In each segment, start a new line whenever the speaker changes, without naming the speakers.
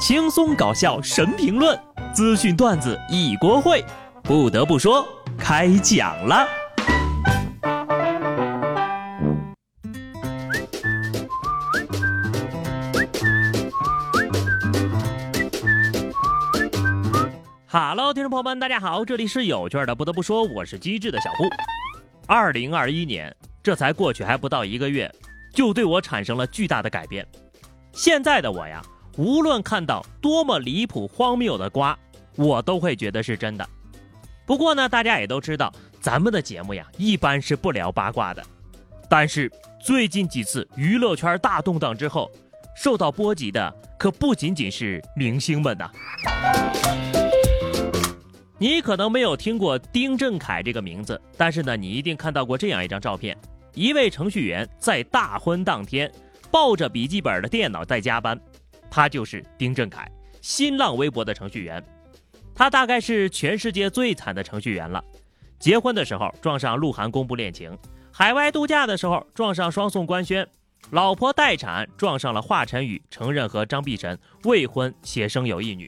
轻松搞笑神评论，资讯段子一锅烩。不得不说，开讲了。Hello，听众朋友们，大家好，这里是有趣的。不得不说，我是机智的小布。二零二一年，这才过去还不到一个月，就对我产生了巨大的改变。现在的我呀。无论看到多么离谱荒谬的瓜，我都会觉得是真的。不过呢，大家也都知道，咱们的节目呀，一般是不聊八卦的。但是最近几次娱乐圈大动荡之后，受到波及的可不仅仅是明星们呐。你可能没有听过丁振凯这个名字，但是呢，你一定看到过这样一张照片：一位程序员在大婚当天，抱着笔记本的电脑在加班。他就是丁振凯，新浪微博的程序员。他大概是全世界最惨的程序员了。结婚的时候撞上鹿晗公布恋情，海外度假的时候撞上双宋官宣，老婆待产撞上了华晨宇承认和张碧晨未婚且生有一女。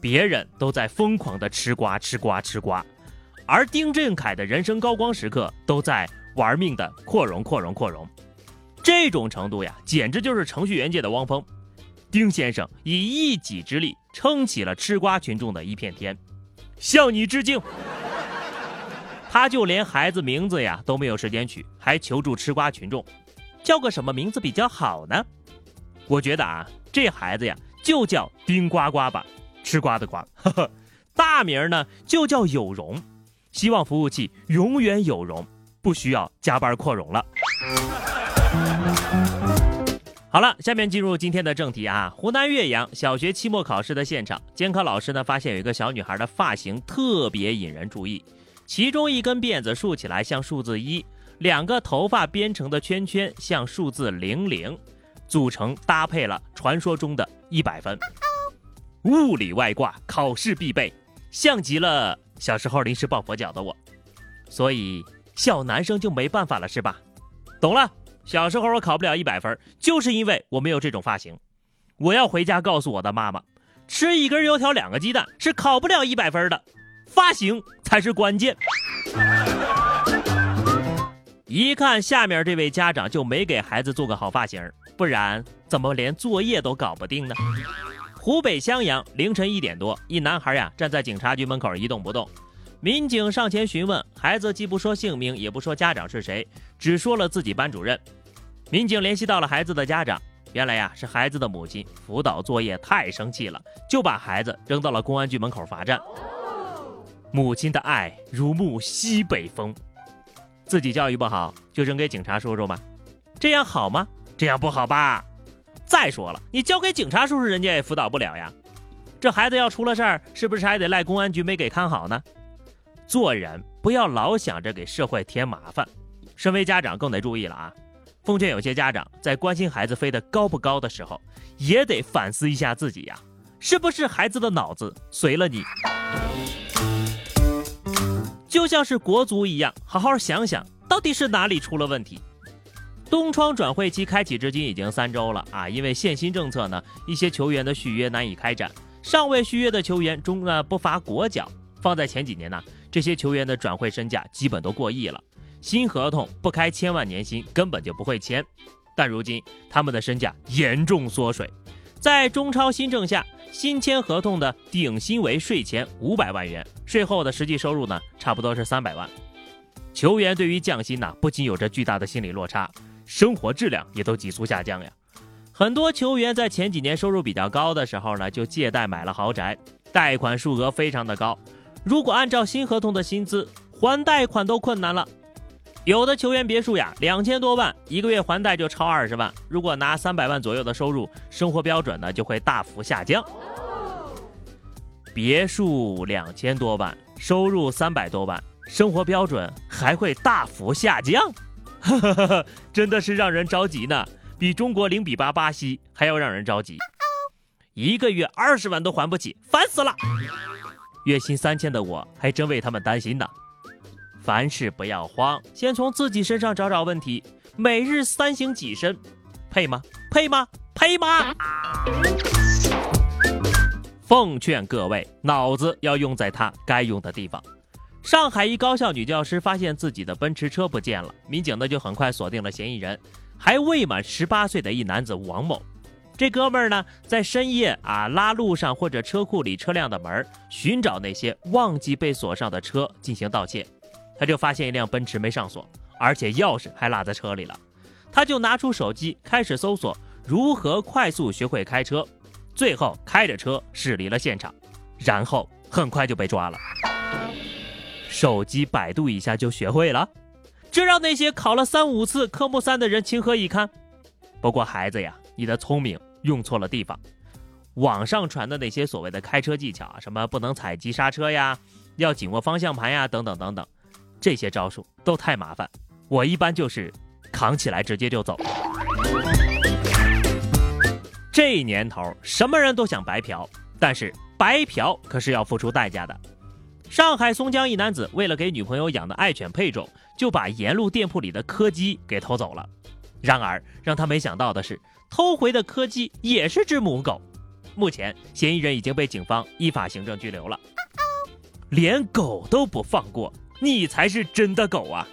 别人都在疯狂的吃瓜吃瓜吃瓜，而丁振凯的人生高光时刻都在玩命的扩容扩容扩容。这种程度呀，简直就是程序员界的汪峰。丁先生以一己之力撑起了吃瓜群众的一片天，向你致敬。他就连孩子名字呀都没有时间取，还求助吃瓜群众，叫个什么名字比较好呢？我觉得啊，这孩子呀就叫丁呱呱吧，吃瓜的瓜。大名呢就叫有容，希望服务器永远有容，不需要加班扩容了。好了，下面进入今天的正题啊。湖南岳阳小学期末考试的现场，监考老师呢发现有一个小女孩的发型特别引人注意，其中一根辫子竖起来像数字一，两个头发编成的圈圈像数字零零，组成搭配了传说中的一百分。物理外挂考试必备，像极了小时候临时抱佛脚的我，所以小男生就没办法了是吧？懂了。小时候我考不了一百分，就是因为我没有这种发型。我要回家告诉我的妈妈，吃一根油条两个鸡蛋是考不了一百分的，发型才是关键。一看下面这位家长就没给孩子做个好发型，不然怎么连作业都搞不定呢？湖北襄阳凌晨一点多，一男孩呀站在警察局门口一动不动。民警上前询问孩子，既不说姓名，也不说家长是谁，只说了自己班主任。民警联系到了孩子的家长，原来呀是孩子的母亲辅导作业太生气了，就把孩子扔到了公安局门口罚站。母亲的爱如沐西北风，自己教育不好就扔给警察叔叔吧？这样好吗？这样不好吧？再说了，你交给警察叔叔，人家也辅导不了呀。这孩子要出了事儿，是不是还得赖公安局没给看好呢？做人不要老想着给社会添麻烦，身为家长更得注意了啊！奉劝有些家长在关心孩子飞得高不高的时候，也得反思一下自己呀，是不是孩子的脑子随了你？就像是国足一样，好好想想到底是哪里出了问题。东窗转会期开启至今已经三周了啊，因为限薪政策呢，一些球员的续约难以开展，尚未续约的球员中啊不乏国脚。放在前几年呢。这些球员的转会身价基本都过亿了，新合同不开千万年薪根本就不会签。但如今他们的身价严重缩水，在中超新政下，新签合同的顶薪为税前五百万元，税后的实际收入呢，差不多是三百万。球员对于降薪呢，不仅有着巨大的心理落差，生活质量也都急速下降呀。很多球员在前几年收入比较高的时候呢，就借贷买了豪宅，贷款数额非常的高。如果按照新合同的薪资还贷款都困难了，有的球员别墅呀两千多万，一个月还贷就超二十万。如果拿三百万左右的收入，生活标准呢就会大幅下降。别墅两千多万，收入三百多万，生活标准还会大幅下降，真的是让人着急呢，比中国零比八巴西还要让人着急。一个月二十万都还不起，烦死了。月薪三千的我还真为他们担心呢。凡事不要慌，先从自己身上找找问题。每日三省己身，配吗？配吗？配吗？奉劝各位，脑子要用在它该用的地方。上海一高校女教师发现自己的奔驰车不见了，民警呢就很快锁定了嫌疑人，还未满十八岁的一男子王某。这哥们儿呢，在深夜啊拉路上或者车库里车辆的门，寻找那些忘记被锁上的车进行盗窃。他就发现一辆奔驰没上锁，而且钥匙还落在车里了。他就拿出手机开始搜索如何快速学会开车，最后开着车驶离了现场，然后很快就被抓了。手机百度一下就学会了，这让那些考了三五次科目三的人情何以堪？不过孩子呀。你的聪明用错了地方，网上传的那些所谓的开车技巧啊，什么不能踩急刹车呀，要紧握方向盘呀，等等等等，这些招数都太麻烦。我一般就是扛起来直接就走。这年头，什么人都想白嫖，但是白嫖可是要付出代价的。上海松江一男子为了给女朋友养的爱犬配种，就把沿路店铺里的柯基给偷走了。然而让他没想到的是。偷回的柯基也是只母狗，目前嫌疑人已经被警方依法行政拘留了。连狗都不放过，你才是真的狗啊！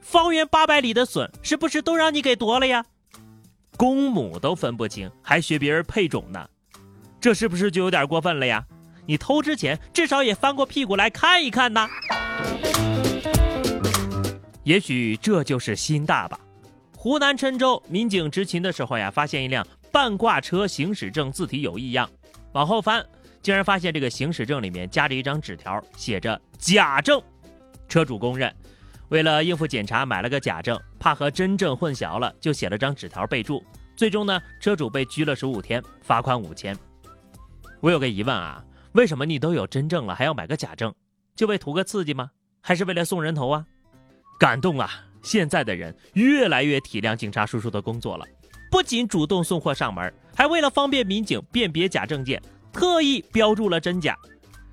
方圆八百里的笋是不是都让你给夺了呀？公母都分不清，还学别人配种呢，这是不是就有点过分了呀？你偷之前至少也翻过屁股来看一看呐。也许这就是心大吧。湖南郴州民警执勤的时候呀，发现一辆半挂车行驶证字体有异样，往后翻，竟然发现这个行驶证里面夹着一张纸条，写着假证。车主供认，为了应付检查买了个假证，怕和真证混淆了，就写了张纸条备注。最终呢，车主被拘了十五天，罚款五千。我有个疑问啊，为什么你都有真证了，还要买个假证？就为图个刺激吗？还是为了送人头啊？感动啊！现在的人越来越体谅警察叔叔的工作了，不仅主动送货上门，还为了方便民警辨别假证件，特意标注了真假，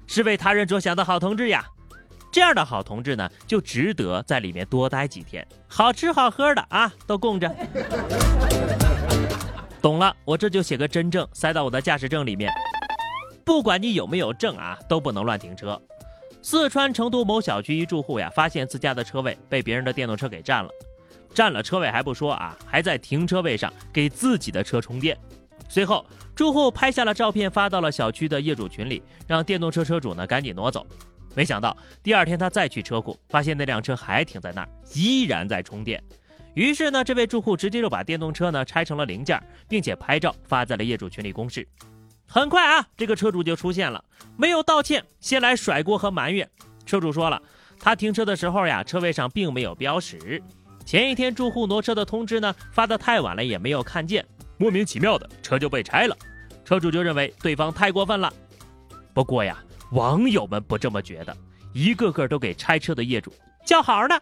是为他人着想的好同志呀！这样的好同志呢，就值得在里面多待几天，好吃好喝的啊，都供着。懂了，我这就写个真证塞到我的驾驶证里面，不管你有没有证啊，都不能乱停车。四川成都某小区一住户呀，发现自家的车位被别人的电动车给占了，占了车位还不说啊，还在停车位上给自己的车充电。随后，住户拍下了照片发到了小区的业主群里，让电动车车主呢赶紧挪走。没想到第二天他再去车库，发现那辆车还停在那儿，依然在充电。于是呢，这位住户直接就把电动车呢拆成了零件，并且拍照发在了业主群里公示。很快啊，这个车主就出现了，没有道歉，先来甩锅和埋怨。车主说了，他停车的时候呀，车位上并没有标识，前一天住户挪车的通知呢发的太晚了，也没有看见，莫名其妙的车就被拆了。车主就认为对方太过分了。不过呀，网友们不这么觉得，一个个都给拆车的业主叫好呢。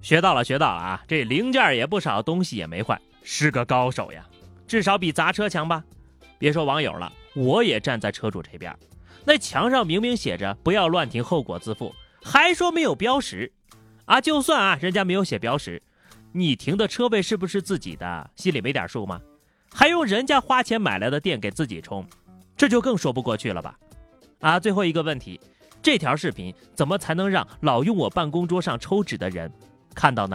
学到了，学到了啊，这零件也不少，东西也没坏，是个高手呀。至少比砸车强吧？别说网友了，我也站在车主这边。那墙上明明写着“不要乱停，后果自负”，还说没有标识啊！就算啊，人家没有写标识，你停的车位是不是自己的？心里没点数吗？还用人家花钱买来的电给自己充，这就更说不过去了吧？啊！最后一个问题，这条视频怎么才能让老用我办公桌上抽纸的人看到呢？